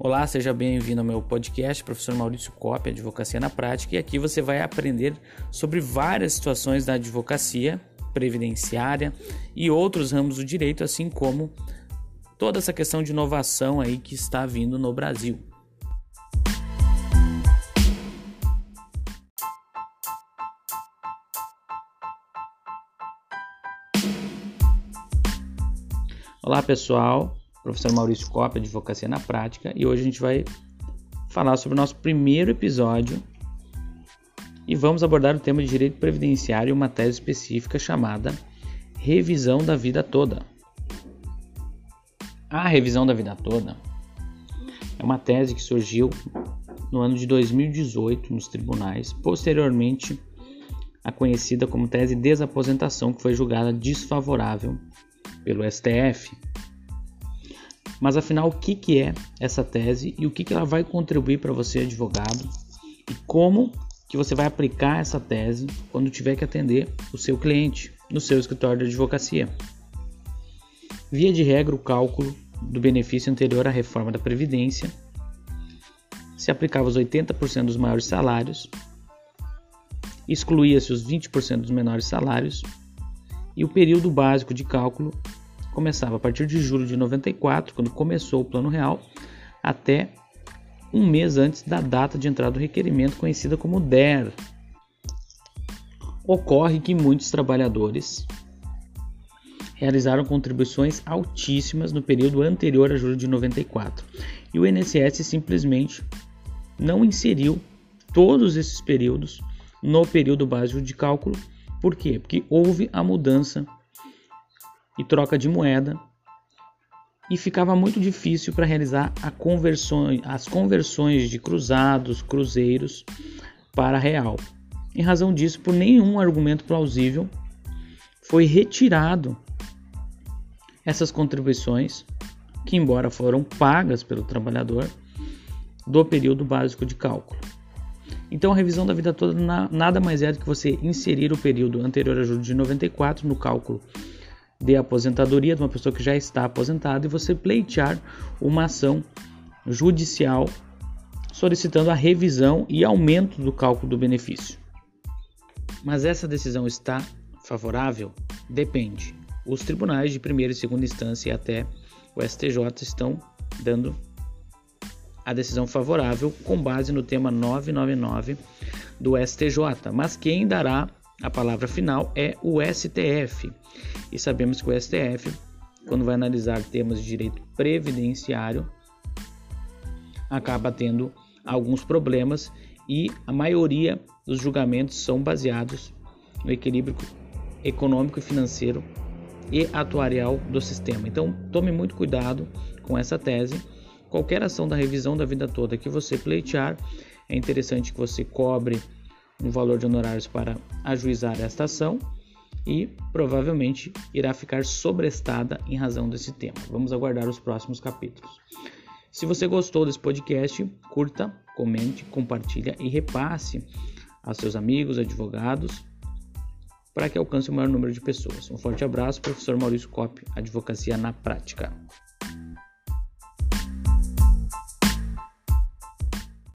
Olá, seja bem-vindo ao meu podcast, professor Maurício Copia, Advocacia na Prática, e aqui você vai aprender sobre várias situações da advocacia previdenciária e outros ramos do direito, assim como toda essa questão de inovação aí que está vindo no Brasil. Olá pessoal, professor Maurício Copia, Advocacia na Prática, e hoje a gente vai falar sobre o nosso primeiro episódio e vamos abordar o tema de direito previdenciário uma tese específica chamada Revisão da Vida Toda. A revisão da vida toda é uma tese que surgiu no ano de 2018 nos tribunais, posteriormente a conhecida como tese de desaposentação, que foi julgada desfavorável pelo STF. Mas afinal, o que, que é essa tese e o que, que ela vai contribuir para você, advogado, e como que você vai aplicar essa tese quando tiver que atender o seu cliente no seu escritório de advocacia. Via de regra, o cálculo do benefício anterior à reforma da Previdência se aplicava aos 80% dos maiores salários, excluía-se os 20% dos menores salários e o período básico de cálculo começava a partir de julho de 94, quando começou o Plano Real, até um mês antes da data de entrada do requerimento, conhecida como DER. Ocorre que muitos trabalhadores realizaram contribuições altíssimas no período anterior a julho de 94 e o INSS simplesmente não inseriu todos esses períodos no período básico de cálculo por quê? Porque houve a mudança e troca de moeda e ficava muito difícil para realizar as conversões de cruzados, cruzeiros para real. Em razão disso, por nenhum argumento plausível, foi retirado essas contribuições, que embora foram pagas pelo trabalhador, do período básico de cálculo. Então, a revisão da vida toda nada mais é do que você inserir o período anterior a julho de 94 no cálculo de aposentadoria de uma pessoa que já está aposentada e você pleitear uma ação judicial solicitando a revisão e aumento do cálculo do benefício. Mas essa decisão está favorável? Depende. Os tribunais de primeira e segunda instância e até o STJ estão dando a decisão favorável com base no tema 999 do STJ, mas quem dará a palavra final é o STF. E sabemos que o STF, quando vai analisar temas de direito previdenciário, acaba tendo alguns problemas e a maioria dos julgamentos são baseados no equilíbrio econômico e financeiro e atuarial do sistema. Então, tome muito cuidado com essa tese Qualquer ação da revisão da vida toda que você pleitear, é interessante que você cobre um valor de honorários para ajuizar esta ação e provavelmente irá ficar sobrestada em razão desse tema. Vamos aguardar os próximos capítulos. Se você gostou desse podcast, curta, comente, compartilhe e repasse aos seus amigos, advogados, para que alcance o maior número de pessoas. Um forte abraço, professor Maurício Cop, Advocacia na Prática.